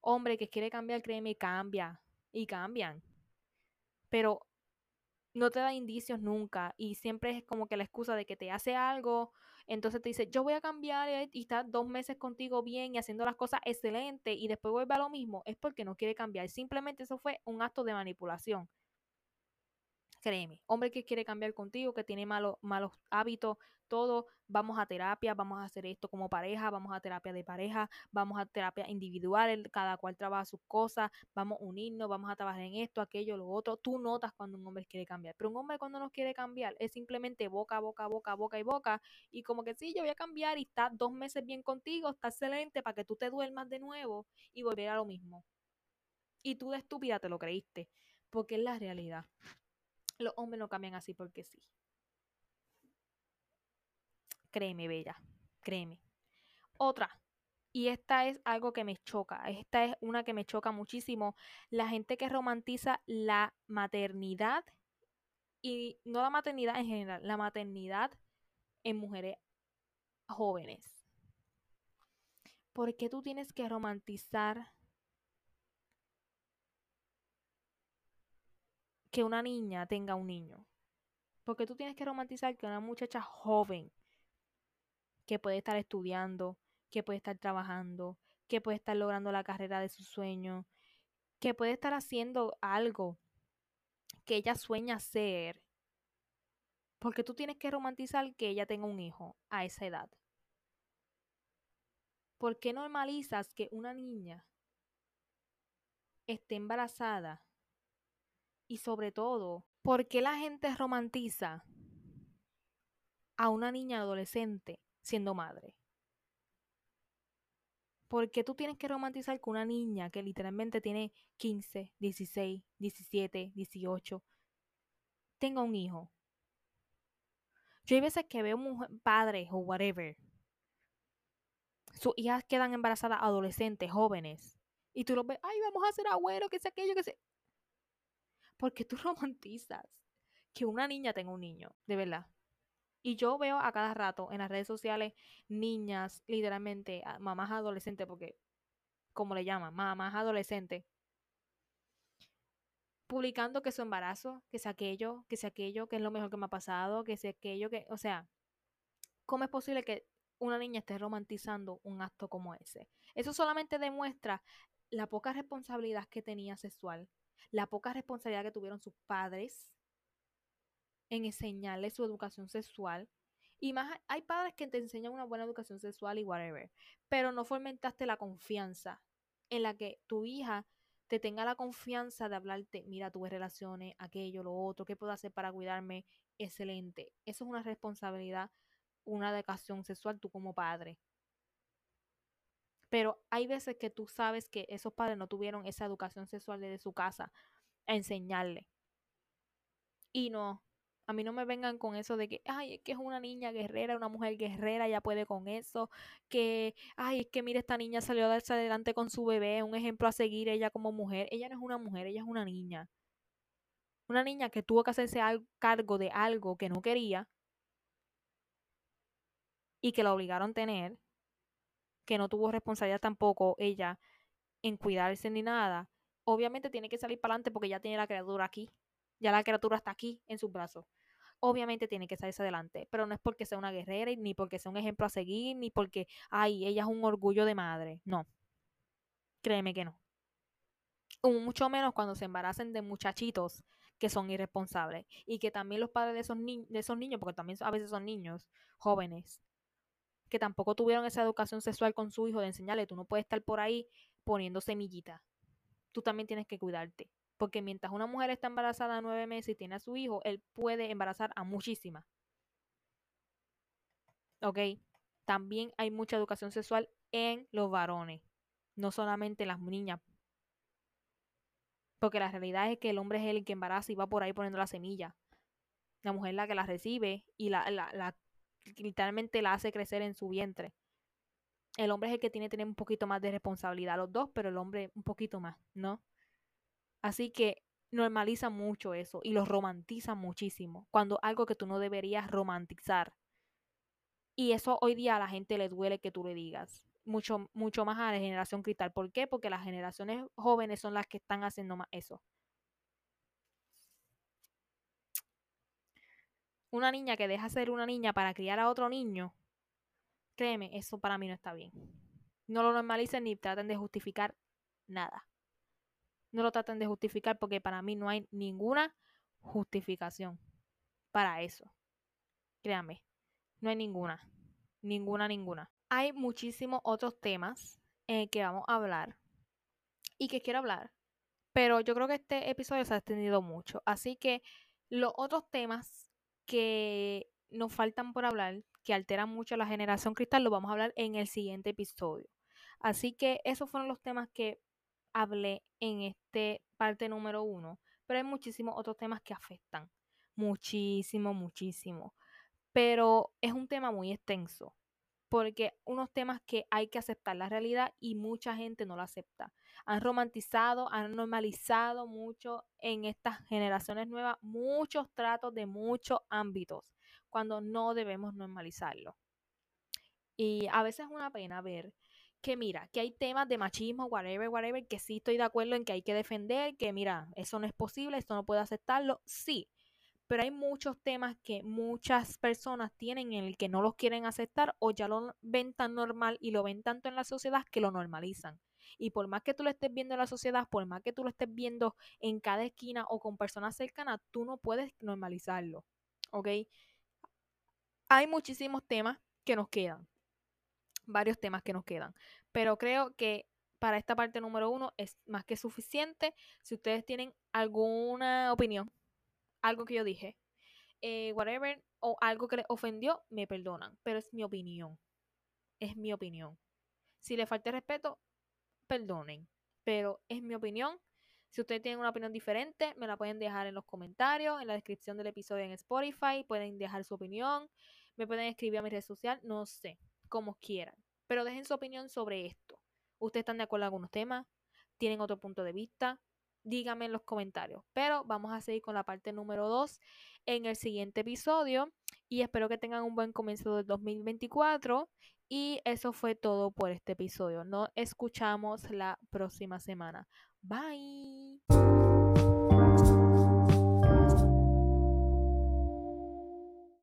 Hombre que quiere cambiar, créeme, cambia. Y cambian. Pero no te da indicios nunca. Y siempre es como que la excusa de que te hace algo. Entonces te dice, yo voy a cambiar eh, y está dos meses contigo bien y haciendo las cosas excelente y después vuelve a lo mismo. Es porque no quiere cambiar. Simplemente eso fue un acto de manipulación. Créeme, hombre que quiere cambiar contigo, que tiene malos, malos hábitos, todo, vamos a terapia, vamos a hacer esto como pareja, vamos a terapia de pareja, vamos a terapia individual, cada cual trabaja sus cosas, vamos a unirnos, vamos a trabajar en esto, aquello, lo otro. Tú notas cuando un hombre quiere cambiar, pero un hombre cuando no quiere cambiar es simplemente boca, boca, boca, boca y boca, y como que sí, yo voy a cambiar y está dos meses bien contigo, está excelente para que tú te duermas de nuevo y volver a lo mismo. Y tú de estúpida te lo creíste, porque es la realidad. Los hombres no cambian así porque sí. Créeme, bella, créeme. Otra, y esta es algo que me choca, esta es una que me choca muchísimo, la gente que romantiza la maternidad y no la maternidad en general, la maternidad en mujeres jóvenes. ¿Por qué tú tienes que romantizar que una niña tenga un niño. Porque tú tienes que romantizar que una muchacha joven que puede estar estudiando, que puede estar trabajando, que puede estar logrando la carrera de su sueño, que puede estar haciendo algo que ella sueña ser. Porque tú tienes que romantizar que ella tenga un hijo a esa edad. ¿Por qué normalizas que una niña esté embarazada y sobre todo, ¿por qué la gente romantiza a una niña adolescente siendo madre? ¿Por qué tú tienes que romantizar con una niña que literalmente tiene 15, 16, 17, 18, tenga un hijo? Yo hay veces que veo padres o whatever. Sus hijas quedan embarazadas adolescentes, jóvenes. Y tú los ves, ay, vamos a ser abuelo, que sea aquello, que sea. Porque tú romantizas que una niña tenga un niño, de verdad. Y yo veo a cada rato en las redes sociales niñas, literalmente, mamás adolescentes, porque, como le llaman, mamás adolescentes, publicando que su embarazo, que sea aquello, que sea aquello, que es lo mejor que me ha pasado, que sea aquello, que, o sea, ¿cómo es posible que una niña esté romantizando un acto como ese? Eso solamente demuestra la poca responsabilidad que tenía sexual, la poca responsabilidad que tuvieron sus padres en enseñarle su educación sexual. Y más, hay padres que te enseñan una buena educación sexual y whatever, pero no fomentaste la confianza en la que tu hija te tenga la confianza de hablarte, mira, tuve relaciones, aquello, lo otro, ¿qué puedo hacer para cuidarme? Excelente. Eso es una responsabilidad, una educación sexual tú como padre. Pero hay veces que tú sabes que esos padres no tuvieron esa educación sexual desde su casa a enseñarle. Y no, a mí no me vengan con eso de que, ay, es que es una niña guerrera, una mujer guerrera, ya puede con eso. Que, ay, es que mire, esta niña salió a darse adelante con su bebé, un ejemplo a seguir ella como mujer. Ella no es una mujer, ella es una niña. Una niña que tuvo que hacerse cargo de algo que no quería y que la obligaron a tener, que no tuvo responsabilidad tampoco ella en cuidarse ni nada. Obviamente tiene que salir para adelante porque ya tiene la criatura aquí ya la criatura está aquí en sus brazos. Obviamente tiene que salirse adelante, pero no es porque sea una guerrera, ni porque sea un ejemplo a seguir, ni porque, ay, ella es un orgullo de madre. No. Créeme que no. Mucho menos cuando se embaracen de muchachitos que son irresponsables. Y que también los padres de esos, de esos niños, porque también a veces son niños jóvenes, que tampoco tuvieron esa educación sexual con su hijo de enseñarle, tú no puedes estar por ahí poniendo semillita. Tú también tienes que cuidarte. Porque mientras una mujer está embarazada nueve meses y tiene a su hijo, él puede embarazar a muchísimas. ¿Ok? También hay mucha educación sexual en los varones, no solamente en las niñas. Porque la realidad es que el hombre es el que embaraza y va por ahí poniendo la semilla. La mujer es la que la recibe y la, la, literalmente la hace crecer en su vientre. El hombre es el que tiene que tener un poquito más de responsabilidad, los dos, pero el hombre un poquito más, ¿no? Así que normaliza mucho eso y lo romantiza muchísimo, cuando algo que tú no deberías romantizar. Y eso hoy día a la gente le duele que tú le digas. Mucho, mucho más a la generación cristal. ¿Por qué? Porque las generaciones jóvenes son las que están haciendo más eso. Una niña que deja ser una niña para criar a otro niño, créeme, eso para mí no está bien. No lo normalicen ni traten de justificar nada no lo traten de justificar porque para mí no hay ninguna justificación para eso. Créanme, no hay ninguna, ninguna, ninguna. Hay muchísimos otros temas en que vamos a hablar y que quiero hablar, pero yo creo que este episodio se ha extendido mucho, así que los otros temas que nos faltan por hablar, que alteran mucho la generación cristal, los vamos a hablar en el siguiente episodio. Así que esos fueron los temas que hablé en este parte número uno, pero hay muchísimos otros temas que afectan, muchísimo, muchísimo. Pero es un tema muy extenso, porque unos temas que hay que aceptar la realidad y mucha gente no lo acepta. Han romantizado, han normalizado mucho en estas generaciones nuevas muchos tratos de muchos ámbitos, cuando no debemos normalizarlo. Y a veces es una pena ver que mira, que hay temas de machismo, whatever, whatever, que sí estoy de acuerdo en que hay que defender, que mira, eso no es posible, esto no puede aceptarlo, sí, pero hay muchos temas que muchas personas tienen en el que no los quieren aceptar o ya lo ven tan normal y lo ven tanto en la sociedad que lo normalizan. Y por más que tú lo estés viendo en la sociedad, por más que tú lo estés viendo en cada esquina o con personas cercanas, tú no puedes normalizarlo. ¿Ok? Hay muchísimos temas que nos quedan varios temas que nos quedan. Pero creo que para esta parte número uno es más que suficiente. Si ustedes tienen alguna opinión, algo que yo dije, eh, whatever, o algo que les ofendió, me perdonan. Pero es mi opinión. Es mi opinión. Si le falta respeto, perdonen. Pero es mi opinión. Si ustedes tienen una opinión diferente, me la pueden dejar en los comentarios, en la descripción del episodio en Spotify. Pueden dejar su opinión. Me pueden escribir a mi red social, no sé, como quieran. Pero dejen su opinión sobre esto. ¿Ustedes están de acuerdo con algunos temas? ¿Tienen otro punto de vista? Díganme en los comentarios. Pero vamos a seguir con la parte número 2 en el siguiente episodio. Y espero que tengan un buen comienzo del 2024. Y eso fue todo por este episodio. Nos escuchamos la próxima semana. Bye.